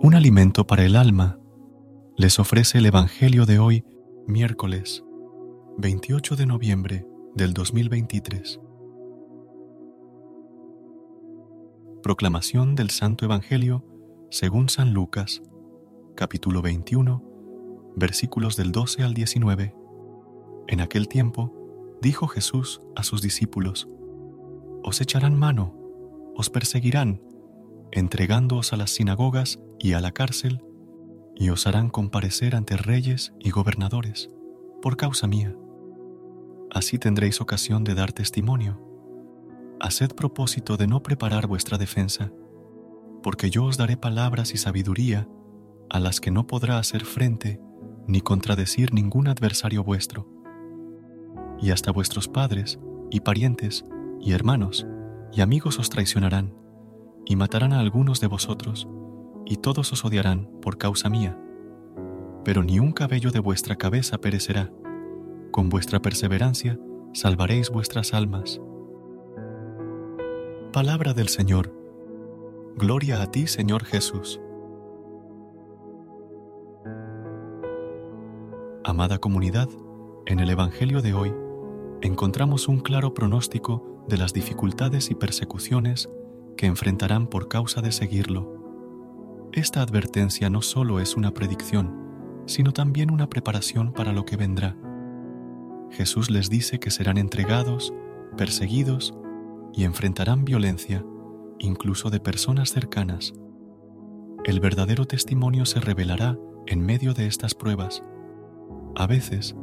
Un alimento para el alma les ofrece el Evangelio de hoy, miércoles 28 de noviembre del 2023. Proclamación del Santo Evangelio según San Lucas, capítulo 21, versículos del 12 al 19. En aquel tiempo dijo Jesús a sus discípulos, Os echarán mano, os perseguirán, entregándoos a las sinagogas y a la cárcel, y os harán comparecer ante reyes y gobernadores, por causa mía. Así tendréis ocasión de dar testimonio. Haced propósito de no preparar vuestra defensa, porque yo os daré palabras y sabiduría a las que no podrá hacer frente ni contradecir ningún adversario vuestro. Y hasta vuestros padres y parientes y hermanos y amigos os traicionarán y matarán a algunos de vosotros, y todos os odiarán por causa mía. Pero ni un cabello de vuestra cabeza perecerá. Con vuestra perseverancia salvaréis vuestras almas. Palabra del Señor. Gloria a ti, Señor Jesús. Amada comunidad, en el Evangelio de hoy encontramos un claro pronóstico de las dificultades y persecuciones que enfrentarán por causa de seguirlo. Esta advertencia no solo es una predicción, sino también una preparación para lo que vendrá. Jesús les dice que serán entregados, perseguidos y enfrentarán violencia, incluso de personas cercanas. El verdadero testimonio se revelará en medio de estas pruebas. A veces,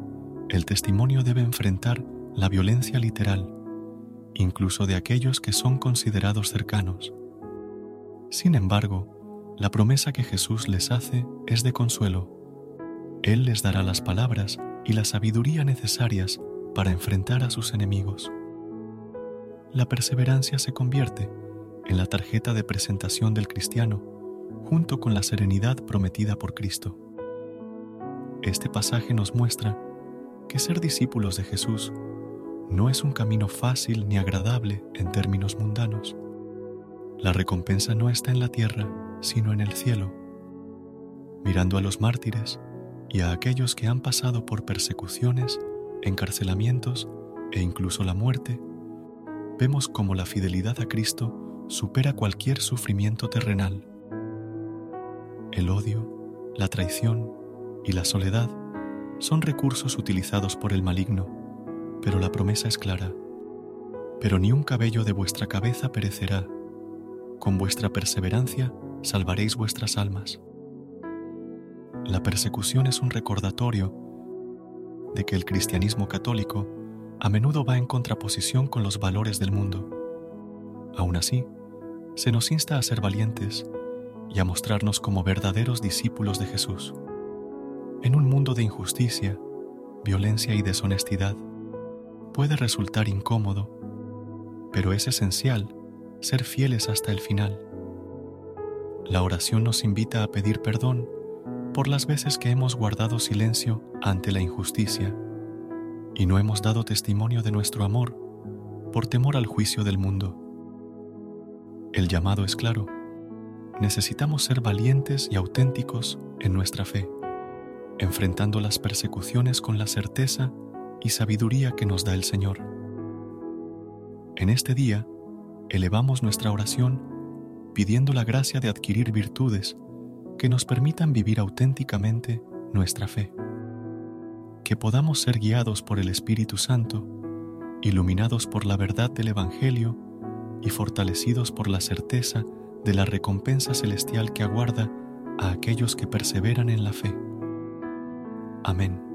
el testimonio debe enfrentar la violencia literal, incluso de aquellos que son considerados cercanos. Sin embargo, la promesa que Jesús les hace es de consuelo. Él les dará las palabras y la sabiduría necesarias para enfrentar a sus enemigos. La perseverancia se convierte en la tarjeta de presentación del cristiano junto con la serenidad prometida por Cristo. Este pasaje nos muestra que ser discípulos de Jesús no es un camino fácil ni agradable en términos mundanos. La recompensa no está en la tierra, sino en el cielo. Mirando a los mártires y a aquellos que han pasado por persecuciones, encarcelamientos e incluso la muerte, vemos cómo la fidelidad a Cristo supera cualquier sufrimiento terrenal. El odio, la traición y la soledad son recursos utilizados por el maligno pero la promesa es clara. Pero ni un cabello de vuestra cabeza perecerá. Con vuestra perseverancia salvaréis vuestras almas. La persecución es un recordatorio de que el cristianismo católico a menudo va en contraposición con los valores del mundo. Aún así, se nos insta a ser valientes y a mostrarnos como verdaderos discípulos de Jesús. En un mundo de injusticia, violencia y deshonestidad, puede resultar incómodo, pero es esencial ser fieles hasta el final. La oración nos invita a pedir perdón por las veces que hemos guardado silencio ante la injusticia y no hemos dado testimonio de nuestro amor por temor al juicio del mundo. El llamado es claro. Necesitamos ser valientes y auténticos en nuestra fe, enfrentando las persecuciones con la certeza y sabiduría que nos da el Señor. En este día, elevamos nuestra oración pidiendo la gracia de adquirir virtudes que nos permitan vivir auténticamente nuestra fe. Que podamos ser guiados por el Espíritu Santo, iluminados por la verdad del Evangelio y fortalecidos por la certeza de la recompensa celestial que aguarda a aquellos que perseveran en la fe. Amén.